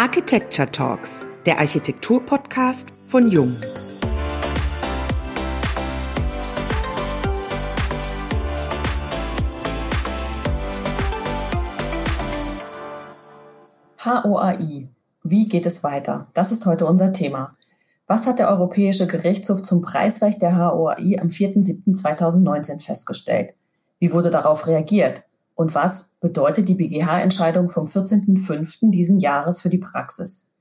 Architecture Talks, der Architektur-Podcast von Jung. HOAI. Wie geht es weiter? Das ist heute unser Thema. Was hat der Europäische Gerichtshof zum Preisrecht der HOAI am 4.7.2019 festgestellt? Wie wurde darauf reagiert? Und was bedeutet die BGH-Entscheidung vom 14.05. diesen Jahres für die Praxis?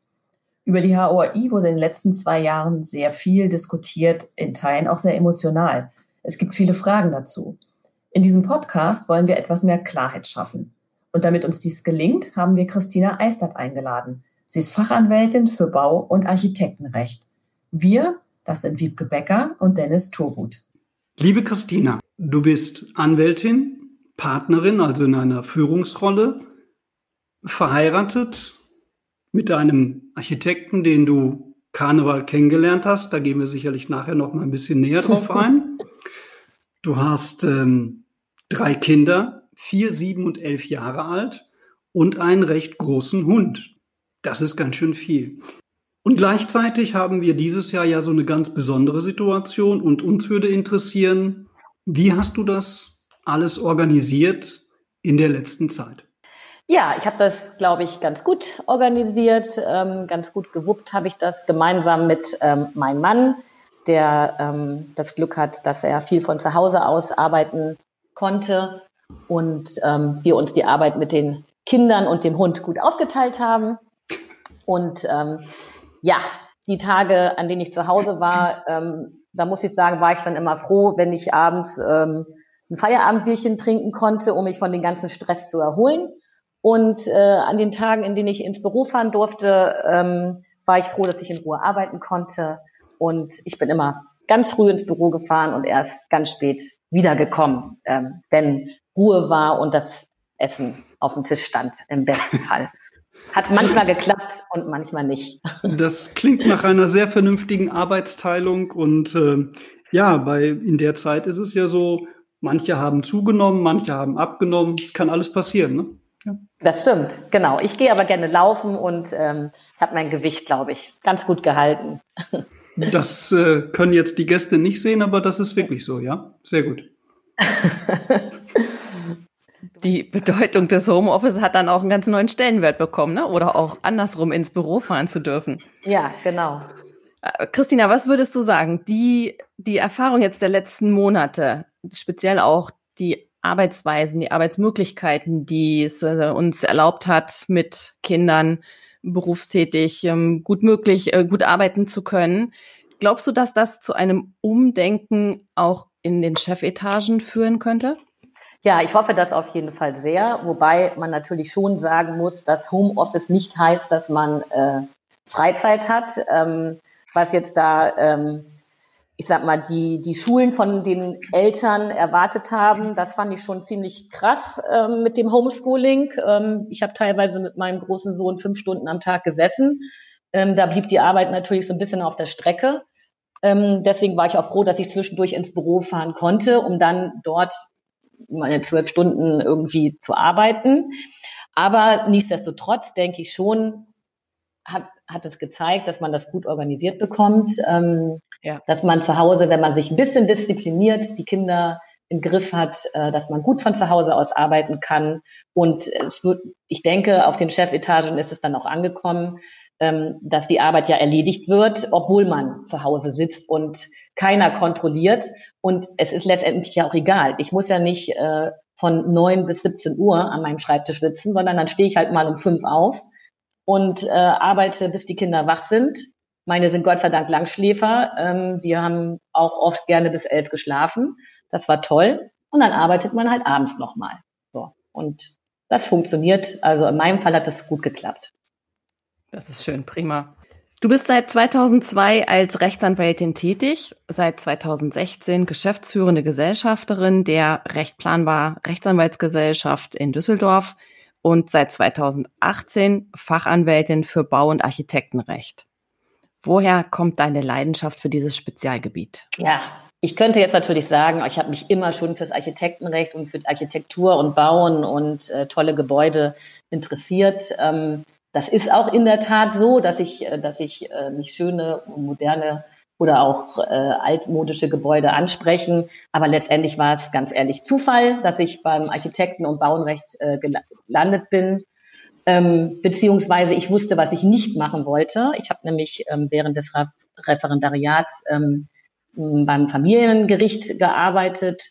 Über die HOAI wurde in den letzten zwei Jahren sehr viel diskutiert, in Teilen auch sehr emotional. Es gibt viele Fragen dazu. In diesem Podcast wollen wir etwas mehr Klarheit schaffen. Und damit uns dies gelingt, haben wir Christina Eistert eingeladen. Sie ist Fachanwältin für Bau- und Architektenrecht. Wir, das sind Wiebke Becker und Dennis Turgut. Liebe Christina, du bist Anwältin, Partnerin, also in einer Führungsrolle, verheiratet mit einem Architekten, den du Karneval kennengelernt hast. Da gehen wir sicherlich nachher noch mal ein bisschen näher drauf ein. Du hast ähm, drei Kinder, vier, sieben und elf Jahre alt und einen recht großen Hund. Das ist ganz schön viel. Und gleichzeitig haben wir dieses Jahr ja so eine ganz besondere Situation und uns würde interessieren, wie hast du das alles organisiert in der letzten Zeit? Ja, ich habe das, glaube ich, ganz gut organisiert, ähm, ganz gut gewuppt habe ich das gemeinsam mit ähm, meinem Mann, der ähm, das Glück hat, dass er viel von zu Hause aus arbeiten konnte und ähm, wir uns die Arbeit mit den Kindern und dem Hund gut aufgeteilt haben. Und ähm, ja, die Tage, an denen ich zu Hause war, ähm, da muss ich sagen, war ich dann immer froh, wenn ich abends ähm, ein Feierabendbierchen trinken konnte, um mich von dem ganzen Stress zu erholen. Und äh, an den Tagen, in denen ich ins Büro fahren durfte, ähm, war ich froh, dass ich in Ruhe arbeiten konnte. Und ich bin immer ganz früh ins Büro gefahren und erst ganz spät wiedergekommen, ähm, wenn Ruhe war und das Essen auf dem Tisch stand, im besten Fall. Hat manchmal geklappt und manchmal nicht. Das klingt nach einer sehr vernünftigen Arbeitsteilung und äh, ja, bei in der Zeit ist es ja so, Manche haben zugenommen, manche haben abgenommen. Es kann alles passieren, ne? Ja. Das stimmt, genau. Ich gehe aber gerne laufen und ähm, habe mein Gewicht, glaube ich, ganz gut gehalten. Das äh, können jetzt die Gäste nicht sehen, aber das ist wirklich so, ja? Sehr gut. Die Bedeutung des Homeoffice hat dann auch einen ganz neuen Stellenwert bekommen, ne? oder auch andersrum ins Büro fahren zu dürfen. Ja, genau. Äh, Christina, was würdest du sagen? Die, die Erfahrung jetzt der letzten Monate, speziell auch die Arbeitsweisen, die Arbeitsmöglichkeiten, die es äh, uns erlaubt hat, mit Kindern berufstätig ähm, gut möglich, äh, gut arbeiten zu können. Glaubst du, dass das zu einem Umdenken auch in den Chefetagen führen könnte? Ja, ich hoffe das auf jeden Fall sehr, wobei man natürlich schon sagen muss, dass Homeoffice nicht heißt, dass man äh, Freizeit hat. Ähm, was jetzt da, ähm, ich sag mal, die, die Schulen von den Eltern erwartet haben, das fand ich schon ziemlich krass ähm, mit dem Homeschooling. Ähm, ich habe teilweise mit meinem großen Sohn fünf Stunden am Tag gesessen. Ähm, da blieb die Arbeit natürlich so ein bisschen auf der Strecke. Ähm, deswegen war ich auch froh, dass ich zwischendurch ins Büro fahren konnte, um dann dort meine zwölf Stunden irgendwie zu arbeiten. Aber nichtsdestotrotz denke ich schon, hat, hat es gezeigt, dass man das gut organisiert bekommt, ähm, ja. dass man zu Hause, wenn man sich ein bisschen diszipliniert, die Kinder im Griff hat, äh, dass man gut von zu Hause aus arbeiten kann. Und es wird, ich denke, auf den Chefetagen ist es dann auch angekommen, ähm, dass die Arbeit ja erledigt wird, obwohl man zu Hause sitzt und keiner kontrolliert. Und es ist letztendlich ja auch egal. Ich muss ja nicht äh, von neun bis 17 Uhr an meinem Schreibtisch sitzen, sondern dann stehe ich halt mal um fünf auf und äh, arbeite, bis die Kinder wach sind. Meine sind Gott sei Dank Langschläfer. Ähm, die haben auch oft gerne bis elf geschlafen. Das war toll. Und dann arbeitet man halt abends nochmal. So. Und das funktioniert. Also in meinem Fall hat das gut geklappt. Das ist schön, prima. Du bist seit 2002 als Rechtsanwältin tätig, seit 2016 geschäftsführende Gesellschafterin der Recht planbar Rechtsanwaltsgesellschaft in Düsseldorf und seit 2018 Fachanwältin für Bau- und Architektenrecht. Woher kommt deine Leidenschaft für dieses Spezialgebiet? Ja, ich könnte jetzt natürlich sagen, ich habe mich immer schon fürs Architektenrecht und für Architektur und Bauen und äh, tolle Gebäude interessiert. Ähm, das ist auch in der Tat so, dass ich, äh, dass ich äh, mich schöne, moderne oder auch äh, altmodische Gebäude ansprechen. Aber letztendlich war es ganz ehrlich Zufall, dass ich beim Architekten- und Bauenrecht äh, gelandet bin. Ähm, beziehungsweise ich wusste, was ich nicht machen wollte. Ich habe nämlich ähm, während des Referendariats ähm, beim Familiengericht gearbeitet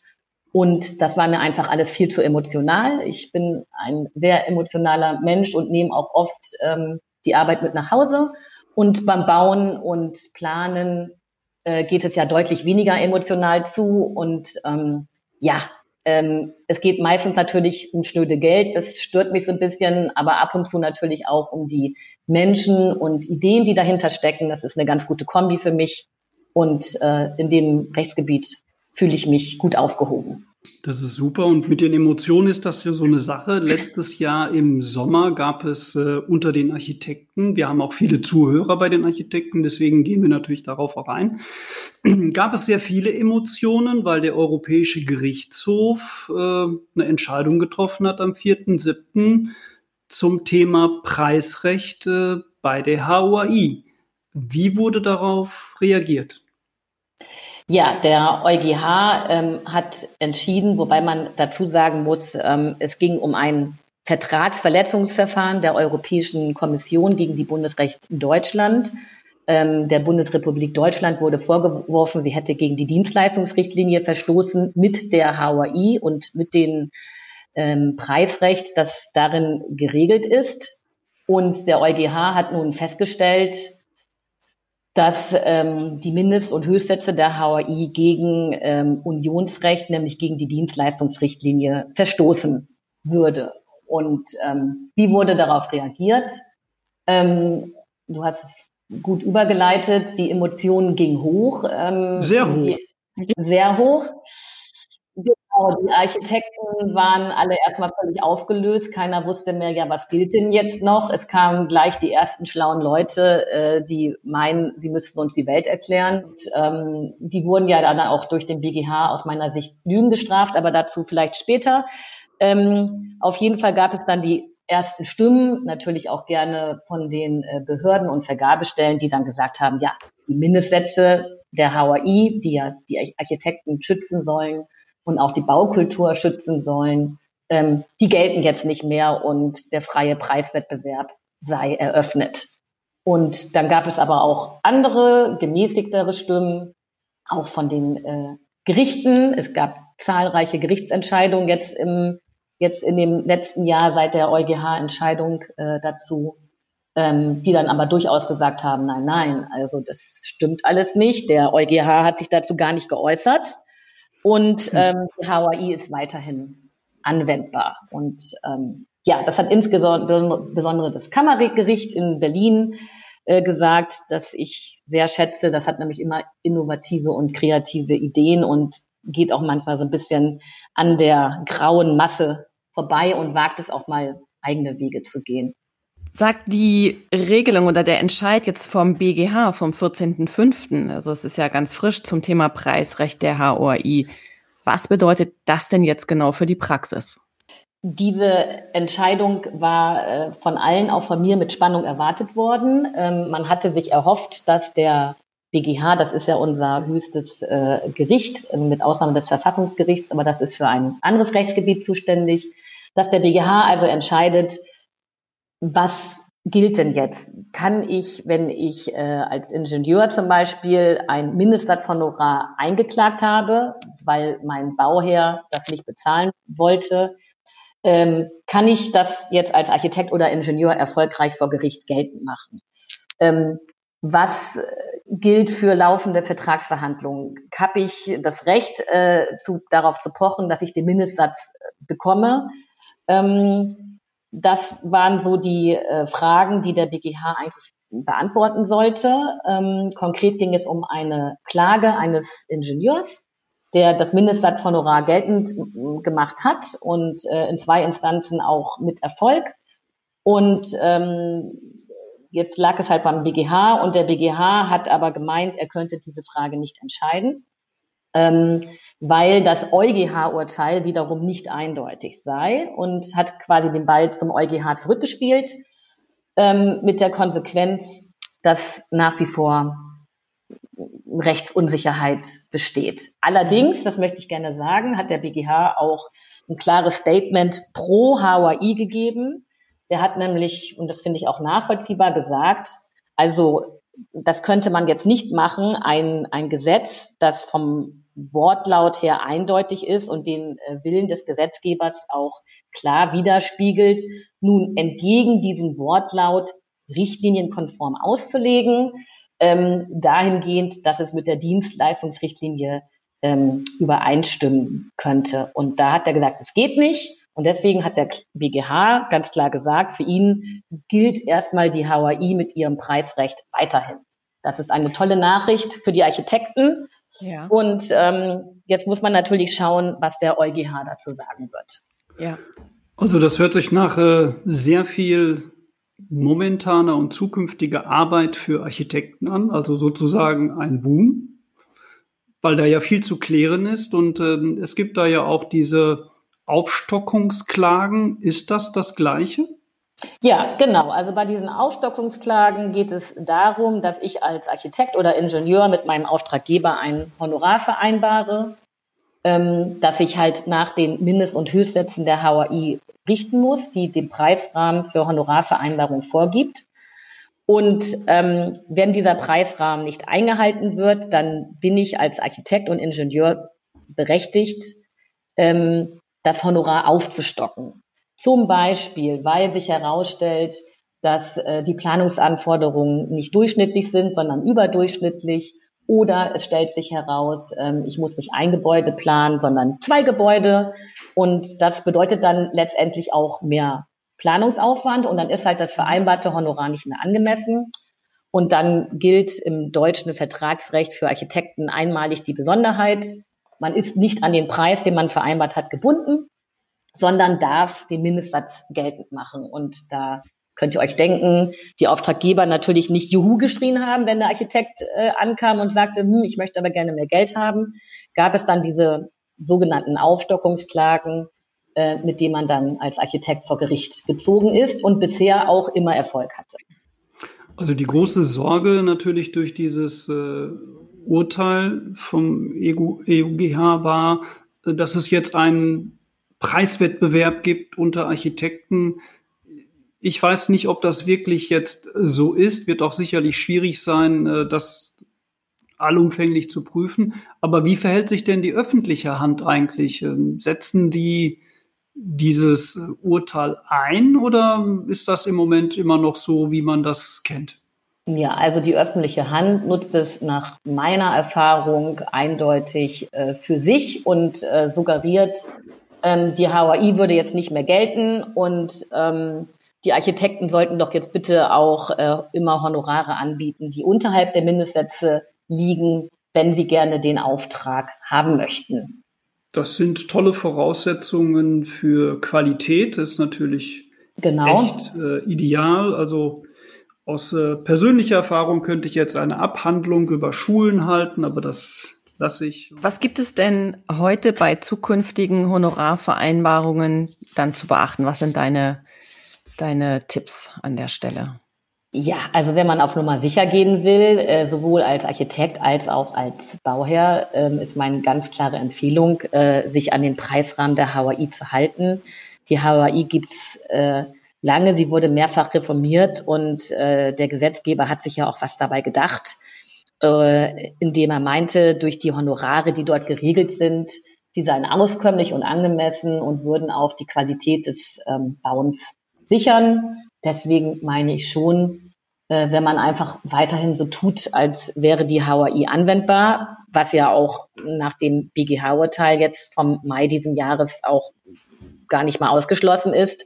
und das war mir einfach alles viel zu emotional. Ich bin ein sehr emotionaler Mensch und nehme auch oft ähm, die Arbeit mit nach Hause. Und beim Bauen und Planen äh, geht es ja deutlich weniger emotional zu. Und ähm, ja, ähm, es geht meistens natürlich um schnöde Geld. Das stört mich so ein bisschen, aber ab und zu natürlich auch um die Menschen und Ideen, die dahinter stecken. Das ist eine ganz gute Kombi für mich. Und äh, in dem Rechtsgebiet fühle ich mich gut aufgehoben. Das ist super. Und mit den Emotionen ist das ja so eine Sache. Letztes Jahr im Sommer gab es äh, unter den Architekten, wir haben auch viele Zuhörer bei den Architekten, deswegen gehen wir natürlich darauf auch ein, gab es sehr viele Emotionen, weil der Europäische Gerichtshof äh, eine Entscheidung getroffen hat am 4.7. zum Thema Preisrecht äh, bei der HOAI. Wie wurde darauf reagiert? Ja, der EuGH ähm, hat entschieden, wobei man dazu sagen muss, ähm, es ging um ein Vertragsverletzungsverfahren der Europäischen Kommission gegen die Bundesrecht Deutschland. Ähm, der Bundesrepublik Deutschland wurde vorgeworfen, sie hätte gegen die Dienstleistungsrichtlinie verstoßen mit der HOI und mit dem ähm, Preisrecht, das darin geregelt ist. Und der EuGH hat nun festgestellt, dass ähm, die Mindest- und Höchstsätze der HAI gegen ähm, Unionsrecht, nämlich gegen die Dienstleistungsrichtlinie, verstoßen würde. Und ähm, wie wurde darauf reagiert? Ähm, du hast es gut übergeleitet, die Emotionen gingen hoch. Ähm, sehr hoch. Die, sehr hoch. Genau, die Architekten waren alle erstmal völlig aufgelöst. Keiner wusste mehr, ja, was gilt denn jetzt noch? Es kamen gleich die ersten schlauen Leute, äh, die meinen, sie müssten uns die Welt erklären. Und, ähm, die wurden ja dann auch durch den BGH aus meiner Sicht Lügen gestraft, aber dazu vielleicht später. Ähm, auf jeden Fall gab es dann die ersten Stimmen, natürlich auch gerne von den äh, Behörden und Vergabestellen, die dann gesagt haben, ja, die Mindestsätze der HAI, die ja die Architekten schützen sollen, und auch die Baukultur schützen sollen, ähm, die gelten jetzt nicht mehr und der freie Preiswettbewerb sei eröffnet. Und dann gab es aber auch andere, gemäßigtere Stimmen, auch von den äh, Gerichten. Es gab zahlreiche Gerichtsentscheidungen jetzt im jetzt in dem letzten Jahr seit der EuGH-Entscheidung äh, dazu, ähm, die dann aber durchaus gesagt haben, nein, nein, also das stimmt alles nicht. Der EuGH hat sich dazu gar nicht geäußert. Und hm. ähm, die HAI ist weiterhin anwendbar. Und ähm, ja, das hat insbesondere das Kammergericht in Berlin äh, gesagt, dass ich sehr schätze. Das hat nämlich immer innovative und kreative Ideen und geht auch manchmal so ein bisschen an der grauen Masse vorbei und wagt es auch mal eigene Wege zu gehen. Sagt die Regelung oder der Entscheid jetzt vom BGH vom 14.05., also es ist ja ganz frisch zum Thema Preisrecht der HOI. Was bedeutet das denn jetzt genau für die Praxis? Diese Entscheidung war äh, von allen, auch von mir, mit Spannung erwartet worden. Ähm, man hatte sich erhofft, dass der BGH, das ist ja unser höchstes äh, Gericht, mit Ausnahme des Verfassungsgerichts, aber das ist für ein anderes Rechtsgebiet zuständig, dass der BGH also entscheidet, was gilt denn jetzt? Kann ich, wenn ich äh, als Ingenieur zum Beispiel ein Mindestsatzhonorar eingeklagt habe, weil mein Bauherr das nicht bezahlen wollte, ähm, kann ich das jetzt als Architekt oder Ingenieur erfolgreich vor Gericht geltend machen? Ähm, was gilt für laufende Vertragsverhandlungen? Habe ich das Recht, äh, zu, darauf zu pochen, dass ich den Mindestsatz äh, bekomme? Ähm, das waren so die äh, Fragen, die der BGH eigentlich beantworten sollte. Ähm, konkret ging es um eine Klage eines Ingenieurs, der das Mindestsatzhonorar geltend gemacht hat und äh, in zwei Instanzen auch mit Erfolg. Und ähm, jetzt lag es halt beim BGH und der BGH hat aber gemeint, er könnte diese Frage nicht entscheiden. Ähm, weil das EuGH-Urteil wiederum nicht eindeutig sei und hat quasi den Ball zum EuGH zurückgespielt. ähm, mit der Konsequenz, dass nach wie vor Rechtsunsicherheit besteht. Allerdings, das möchte ich gerne sagen, hat der BGH auch ein klares Statement pro HAI gegeben. Der hat nämlich, und das finde ich auch nachvollziehbar, gesagt, also das könnte man jetzt nicht machen, ein, ein Gesetz, das vom Wortlaut her eindeutig ist und den äh, Willen des Gesetzgebers auch klar widerspiegelt, nun entgegen diesem Wortlaut richtlinienkonform auszulegen, ähm, dahingehend, dass es mit der Dienstleistungsrichtlinie ähm, übereinstimmen könnte. Und da hat er gesagt, es geht nicht. Und deswegen hat der BGH ganz klar gesagt, für ihn gilt erstmal die HAI mit ihrem Preisrecht weiterhin. Das ist eine tolle Nachricht für die Architekten. Ja. Und ähm, jetzt muss man natürlich schauen, was der EuGH dazu sagen wird. Ja. Also das hört sich nach äh, sehr viel momentaner und zukünftiger Arbeit für Architekten an, also sozusagen ein Boom, weil da ja viel zu klären ist und äh, es gibt da ja auch diese Aufstockungsklagen. Ist das das Gleiche? Ja, genau. Also bei diesen Aufstockungsklagen geht es darum, dass ich als Architekt oder Ingenieur mit meinem Auftraggeber ein Honorar vereinbare, ähm, dass ich halt nach den Mindest- und Höchstsätzen der HAI richten muss, die den Preisrahmen für Honorarvereinbarung vorgibt. Und ähm, wenn dieser Preisrahmen nicht eingehalten wird, dann bin ich als Architekt und Ingenieur berechtigt, ähm, das Honorar aufzustocken. Zum Beispiel, weil sich herausstellt, dass äh, die Planungsanforderungen nicht durchschnittlich sind, sondern überdurchschnittlich. Oder es stellt sich heraus, ähm, ich muss nicht ein Gebäude planen, sondern zwei Gebäude. Und das bedeutet dann letztendlich auch mehr Planungsaufwand. Und dann ist halt das vereinbarte Honorar nicht mehr angemessen. Und dann gilt im deutschen Vertragsrecht für Architekten einmalig die Besonderheit. Man ist nicht an den Preis, den man vereinbart hat, gebunden, sondern darf den Mindestsatz geltend machen. Und da könnt ihr euch denken, die Auftraggeber natürlich nicht Juhu geschrien haben, wenn der Architekt äh, ankam und sagte, hm, ich möchte aber gerne mehr Geld haben, gab es dann diese sogenannten Aufstockungsklagen, äh, mit denen man dann als Architekt vor Gericht gezogen ist und bisher auch immer Erfolg hatte. Also die große Sorge natürlich durch dieses äh, Urteil vom EUGH war, dass es jetzt einen Preiswettbewerb gibt unter Architekten. Ich weiß nicht, ob das wirklich jetzt so ist. Wird auch sicherlich schwierig sein, äh, das allumfänglich zu prüfen. Aber wie verhält sich denn die öffentliche Hand eigentlich? Ähm, setzen die dieses Urteil ein oder ist das im Moment immer noch so, wie man das kennt? Ja, also die öffentliche Hand nutzt es nach meiner Erfahrung eindeutig äh, für sich und äh, suggeriert, ähm, die HAI würde jetzt nicht mehr gelten und ähm, die Architekten sollten doch jetzt bitte auch äh, immer Honorare anbieten, die unterhalb der Mindestsätze liegen, wenn sie gerne den Auftrag haben möchten. Das sind tolle Voraussetzungen für Qualität. Das ist natürlich genau. echt äh, ideal. Also aus äh, persönlicher Erfahrung könnte ich jetzt eine Abhandlung über Schulen halten, aber das lasse ich. Was gibt es denn heute bei zukünftigen Honorarvereinbarungen dann zu beachten? Was sind deine, deine Tipps an der Stelle? Ja, also wenn man auf Nummer sicher gehen will, äh, sowohl als Architekt als auch als Bauherr, äh, ist meine ganz klare Empfehlung, äh, sich an den Preisrahmen der HAI zu halten. Die HAI gibt's äh, lange, sie wurde mehrfach reformiert und der Gesetzgeber hat sich ja auch was dabei gedacht äh, indem er meinte, durch die Honorare, die dort geregelt sind, die seien auskömmlich und angemessen und würden auch die Qualität des ähm, Bauens sichern. Deswegen meine ich schon, äh, wenn man einfach weiterhin so tut, als wäre die HAI anwendbar, was ja auch nach dem BGH-Urteil jetzt vom Mai diesen Jahres auch gar nicht mal ausgeschlossen ist,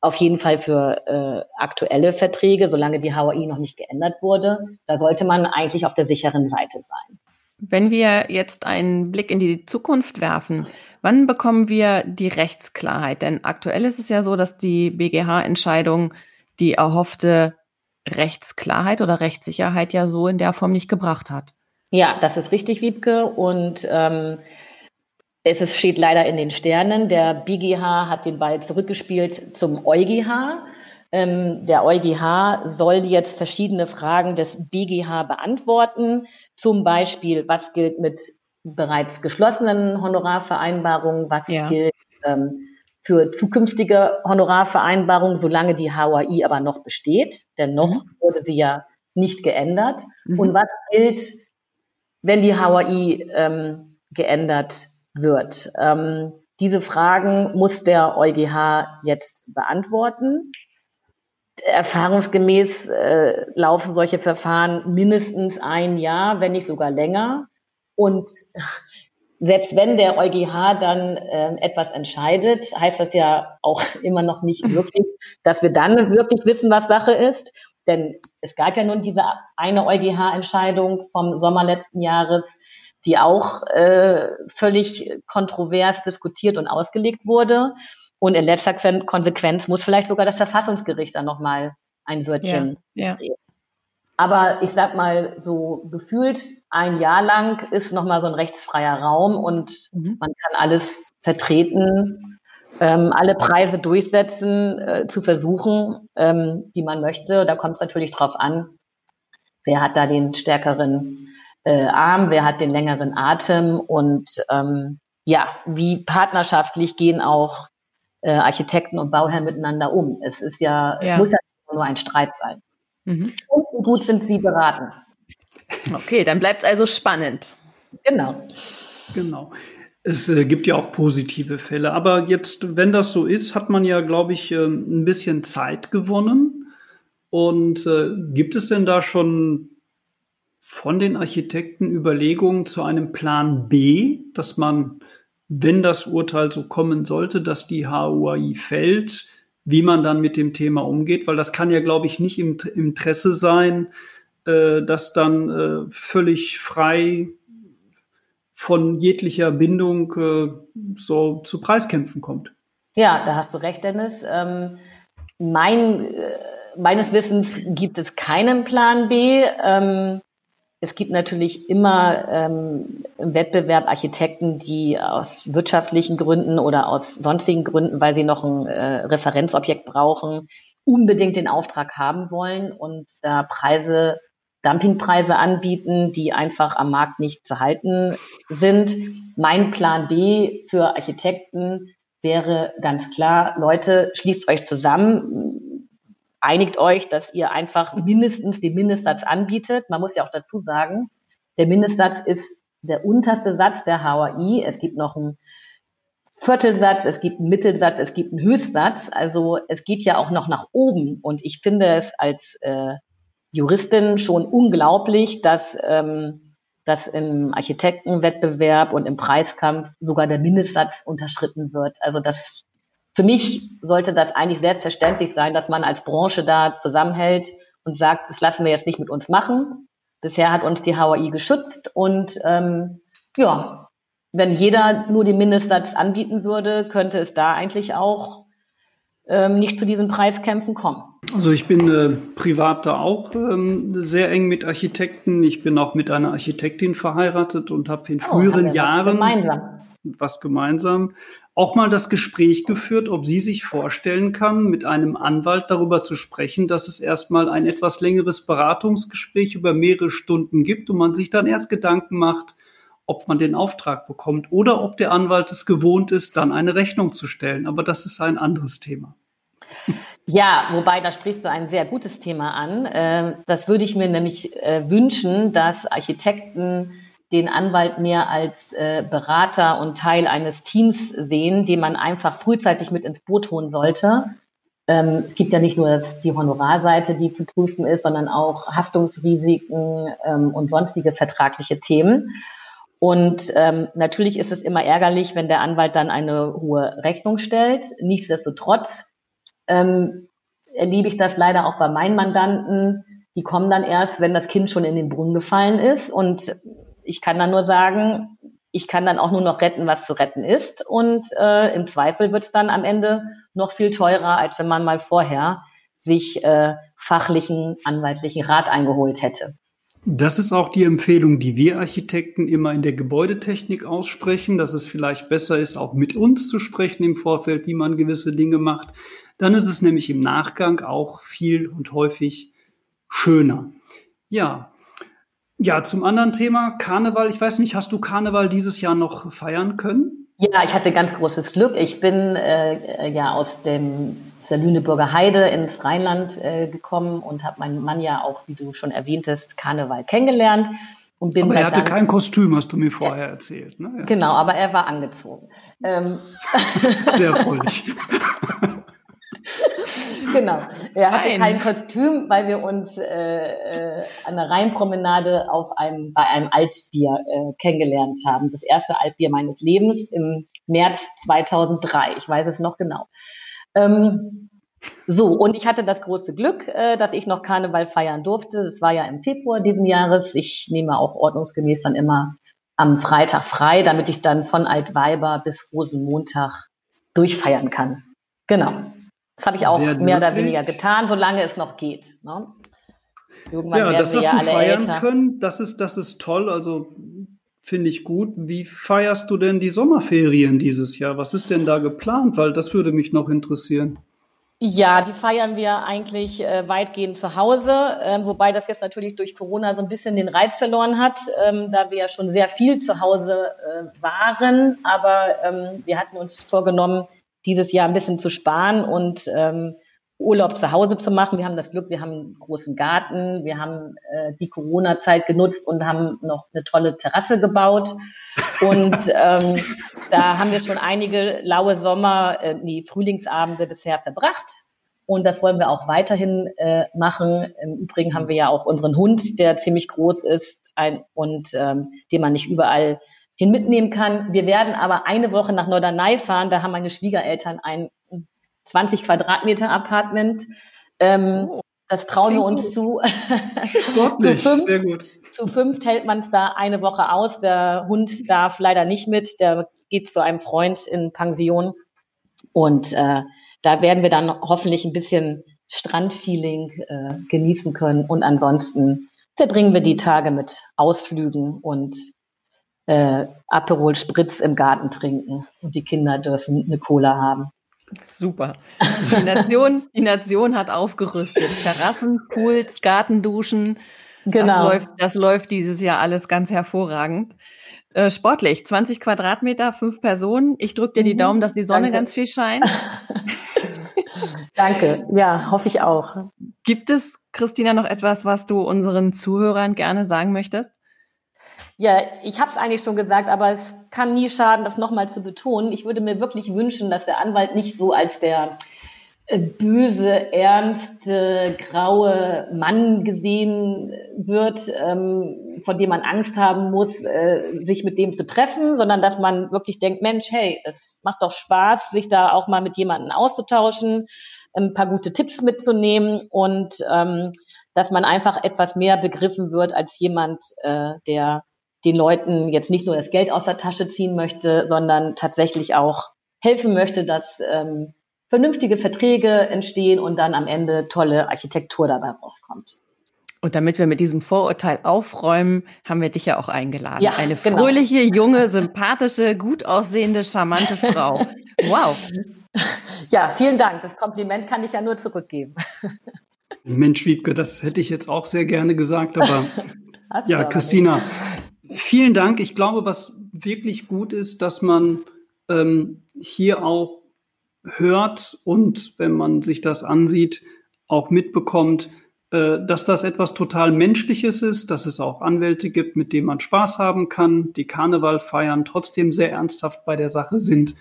auf jeden Fall für äh, aktuelle Verträge, solange die HAI noch nicht geändert wurde. Da sollte man eigentlich auf der sicheren Seite sein. Wenn wir jetzt einen Blick in die Zukunft werfen, wann bekommen wir die Rechtsklarheit? Denn aktuell ist es ja so, dass die BGH-Entscheidung die erhoffte Rechtsklarheit oder Rechtssicherheit ja so in der Form nicht gebracht hat. Ja, das ist richtig, Wiebke. Und ähm, es ist, steht leider in den Sternen. Der BGH hat den Ball zurückgespielt zum EuGH. Ähm, der EuGH soll jetzt verschiedene Fragen des BGH beantworten. Zum Beispiel, was gilt mit bereits geschlossenen Honorarvereinbarungen, was ja. gilt ähm, für zukünftige Honorarvereinbarungen, solange die HOI aber noch besteht, denn noch mhm. wurde sie ja nicht geändert. Mhm. Und was gilt, wenn die HOI ähm, geändert wird? Ähm, diese Fragen muss der EuGH jetzt beantworten. Erfahrungsgemäß äh, laufen solche Verfahren mindestens ein Jahr, wenn nicht sogar länger. Und selbst wenn der EuGH dann äh, etwas entscheidet, heißt das ja auch immer noch nicht wirklich, dass wir dann wirklich wissen, was Sache ist. Denn es gab ja nun diese eine EuGH-Entscheidung vom Sommer letzten Jahres, die auch äh, völlig kontrovers diskutiert und ausgelegt wurde. Und in letzter Konsequenz muss vielleicht sogar das Verfassungsgericht dann nochmal ein Wörtchen ja, drehen. Ja. Aber ich sag mal, so gefühlt ein Jahr lang ist nochmal so ein rechtsfreier Raum und mhm. man kann alles vertreten, ähm, alle Preise durchsetzen, äh, zu versuchen, ähm, die man möchte. Da kommt es natürlich drauf an, wer hat da den stärkeren äh, Arm, wer hat den längeren Atem und ähm, ja, wie partnerschaftlich gehen auch äh, Architekten und Bauherren miteinander um. Es ist ja, ja. es muss ja nur ein Streit sein. Mhm. Und wie gut sind sie beraten. Okay, dann bleibt es also spannend. Genau. Genau. Es äh, gibt ja auch positive Fälle. Aber jetzt, wenn das so ist, hat man ja, glaube ich, äh, ein bisschen Zeit gewonnen. Und äh, gibt es denn da schon von den Architekten Überlegungen zu einem Plan B, dass man wenn das Urteil so kommen sollte, dass die HUAI fällt, wie man dann mit dem Thema umgeht, weil das kann ja, glaube ich, nicht im, Interesse sein, äh, dass dann äh, völlig frei von jeglicher Bindung äh, so zu Preiskämpfen kommt. Ja, da hast du recht, Dennis. Ähm, mein, äh, meines Wissens gibt es keinen Plan B. Ähm, es gibt natürlich immer ähm, im Wettbewerb Architekten, die aus wirtschaftlichen Gründen oder aus sonstigen Gründen, weil sie noch ein äh, Referenzobjekt brauchen, unbedingt den Auftrag haben wollen und da Preise, Dumpingpreise anbieten, die einfach am Markt nicht zu halten sind. Mein Plan B für Architekten wäre ganz klar, Leute, schließt euch zusammen, einigt euch, dass ihr einfach mindestens den Mindestsatz anbietet. Man muss ja auch dazu sagen, der Mindestsatz ist der unterste Satz der HAI. Es gibt noch einen Viertelsatz, es gibt einen Mittelsatz, es gibt einen Höchstsatz. Also es geht ja auch noch nach oben. Und ich finde es als äh, Juristin schon unglaublich, dass, ähm, dass im Architektenwettbewerb und im Preiskampf sogar der Mindestsatz unterschritten wird. Also das für mich sollte das eigentlich selbstverständlich sein, dass man als Branche da zusammenhält und sagt, das lassen wir jetzt nicht mit uns machen. Bisher hat uns die HAI geschützt und ähm, ja, wenn jeder nur den Mindestsatz anbieten würde, könnte es da eigentlich auch ähm, nicht zu diesen Preiskämpfen kommen. Also ich bin äh, privat da auch ähm, sehr eng mit Architekten. Ich bin auch mit einer Architektin verheiratet und habe in oh, früheren Jahren gemeinsam. was gemeinsam auch mal das Gespräch geführt, ob sie sich vorstellen kann, mit einem Anwalt darüber zu sprechen, dass es erstmal ein etwas längeres Beratungsgespräch über mehrere Stunden gibt und man sich dann erst Gedanken macht, ob man den Auftrag bekommt oder ob der Anwalt es gewohnt ist, dann eine Rechnung zu stellen. Aber das ist ein anderes Thema. Ja, wobei da sprichst du ein sehr gutes Thema an. Ähm, das würde ich mir nämlich äh, wünschen, dass Architekten den Anwalt mehr als äh, Berater und Teil eines Teams sehen, den man einfach frühzeitig mit ins Boot holen sollte. Ähm, es gibt ja nicht nur das, die Honorarseite, die zu prüfen ist, sondern auch Haftungsrisiken ähm, und sonstige vertragliche Themen. Und ähm, natürlich ist es immer ärgerlich, wenn der Anwalt dann eine hohe Rechnung stellt. Nichtsdestotrotz ähm, erlebe ich das leider auch bei meinen Mandanten. Die kommen dann erst, wenn das Kind schon in den Brunnen gefallen ist. Und ich kann dann nur sagen, ich kann dann auch nur noch retten, was zu retten ist. Und äh, im Zweifel wird es dann am Ende noch viel teurer, als wenn man mal vorher sich äh, fachlichen, anwaltlichen Rat eingeholt hätte. Das ist auch die Empfehlung, die wir Architekten immer in der Gebäudetechnik aussprechen, dass es vielleicht besser ist, auch mit uns zu sprechen im Vorfeld, wie man gewisse Dinge macht. Dann ist es nämlich im Nachgang auch viel und häufig schöner. Ja. Ja, zum anderen Thema Karneval. Ich weiß nicht, hast du Karneval dieses Jahr noch feiern können? Ja, ich hatte ganz großes Glück. Ich bin äh, ja aus dem aus der Lüneburger Heide ins Rheinland äh, gekommen und habe meinen Mann ja auch, wie du schon erwähntest, Karneval kennengelernt. Und bin aber er hatte dann, kein Kostüm, hast du mir vorher erzählt. Ne? Ja. Genau, aber er war angezogen. Ähm. Sehr erfreulich. genau. Er hatte Fein. kein Kostüm, weil wir uns äh, äh, an der Rheinpromenade auf einem, bei einem Altbier äh, kennengelernt haben. Das erste Altbier meines Lebens im März 2003. Ich weiß es noch genau. Ähm, so, und ich hatte das große Glück, äh, dass ich noch Karneval feiern durfte. Das war ja im Februar diesen Jahres. Ich nehme auch ordnungsgemäß dann immer am Freitag frei, damit ich dann von Altweiber bis Rosenmontag durchfeiern kann. Genau. Das habe ich auch Sehr mehr oder weniger getan, solange es noch geht. Ne? Irgendwann ja, das wir ja alle feiern älter. können, das ist, das ist toll. Also finde ich gut. Wie feierst du denn die Sommerferien dieses Jahr? Was ist denn da geplant? Weil das würde mich noch interessieren. Ja, die feiern wir eigentlich äh, weitgehend zu Hause, äh, wobei das jetzt natürlich durch Corona so ein bisschen den Reiz verloren hat, ähm, da wir ja schon sehr viel zu Hause äh, waren. Aber ähm, wir hatten uns vorgenommen, dieses Jahr ein bisschen zu sparen und ähm, Urlaub zu Hause zu machen. Wir haben das Glück, wir haben einen großen Garten, wir haben äh, die Corona-Zeit genutzt und haben noch eine tolle Terrasse gebaut. Und ähm, da haben wir schon einige laue Sommer, äh, die Frühlingsabende bisher verbracht. Und das wollen wir auch weiterhin äh, machen. Im Übrigen haben wir ja auch unseren Hund, der ziemlich groß ist ein, und ähm, den man nicht überall hin mitnehmen kann. Wir werden aber eine Woche nach Norderney fahren. Da haben meine Schwiegereltern ein 20 Quadratmeter Apartment. Ähm, oh, das trauen wir uns zu. zu, fünf, zu fünf hält man es da eine Woche aus. Der Hund darf leider nicht mit. Der geht zu einem Freund in Pension. Und äh, da werden wir dann hoffentlich ein bisschen Strandfeeling äh, genießen können. Und ansonsten verbringen wir die Tage mit Ausflügen und äh, Aperol Spritz im Garten trinken. Und die Kinder dürfen eine Cola haben. Super. Die Nation, die Nation hat aufgerüstet. Terrassen, Pools, Gartenduschen. Genau. Das läuft, das läuft dieses Jahr alles ganz hervorragend. Äh, sportlich, 20 Quadratmeter, fünf Personen. Ich drücke dir die mhm. Daumen, dass die Sonne Danke. ganz viel scheint. Danke. Ja, hoffe ich auch. Gibt es, Christina, noch etwas, was du unseren Zuhörern gerne sagen möchtest? Ja, ich habe es eigentlich schon gesagt, aber es kann nie schaden, das nochmal zu betonen. Ich würde mir wirklich wünschen, dass der Anwalt nicht so als der äh, böse, ernste, graue Mann gesehen wird, ähm, von dem man Angst haben muss, äh, sich mit dem zu treffen, sondern dass man wirklich denkt, Mensch, hey, es macht doch Spaß, sich da auch mal mit jemandem auszutauschen, ein paar gute Tipps mitzunehmen und ähm, dass man einfach etwas mehr begriffen wird als jemand, äh, der den Leuten jetzt nicht nur das Geld aus der Tasche ziehen möchte, sondern tatsächlich auch helfen möchte, dass ähm, vernünftige Verträge entstehen und dann am Ende tolle Architektur dabei rauskommt. Und damit wir mit diesem Vorurteil aufräumen, haben wir dich ja auch eingeladen. Ja, Eine genau. fröhliche, junge, sympathische, gut aussehende, charmante Frau. Wow. Ja, vielen Dank. Das Kompliment kann ich ja nur zurückgeben. Mensch, Wiebke, das hätte ich jetzt auch sehr gerne gesagt, aber ja, Christina, Vielen Dank. Ich glaube, was wirklich gut ist, dass man ähm, hier auch hört und wenn man sich das ansieht, auch mitbekommt, äh, dass das etwas total Menschliches ist, dass es auch Anwälte gibt, mit denen man Spaß haben kann, die Karneval feiern, trotzdem sehr ernsthaft bei der Sache sind.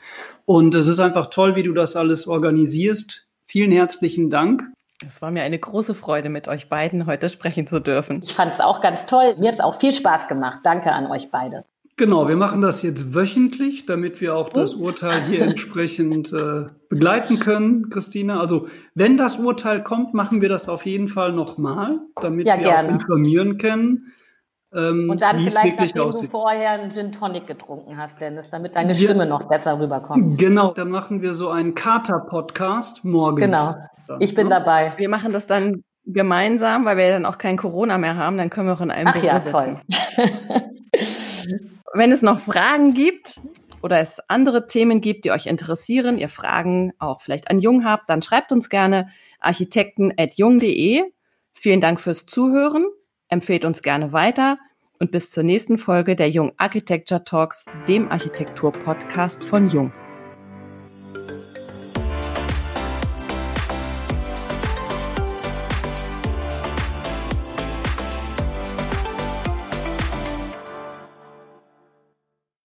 Und es ist einfach toll, wie du das alles organisierst. Vielen herzlichen Dank. Es war mir eine große Freude, mit euch beiden heute sprechen zu dürfen. Ich fand es auch ganz toll. Mir hat es auch viel Spaß gemacht. Danke an euch beide. Genau, wir machen das jetzt wöchentlich, damit wir auch das Urteil hier entsprechend äh, begleiten können, Christina. Also wenn das Urteil kommt, machen wir das auf jeden Fall nochmal, damit ja, wir gerne. auch informieren können. Ähm, Und dann vielleicht, nachdem aussieht. du vorher einen Gin Tonic getrunken hast, Dennis, damit deine Stimme ja, noch besser rüberkommt. Genau, dann machen wir so einen Kater-Podcast morgens. Genau, ich bin ne? dabei. Wir machen das dann gemeinsam, weil wir dann auch kein Corona mehr haben, dann können wir auch in einem Ach Büro ja, sitzen. Toll. Wenn es noch Fragen gibt oder es andere Themen gibt, die euch interessieren, ihr Fragen auch vielleicht an Jung habt, dann schreibt uns gerne architekten.jung.de. Vielen Dank fürs Zuhören. Empfehlt uns gerne weiter und bis zur nächsten Folge der Jung Architecture Talks, dem Architektur-Podcast von Jung.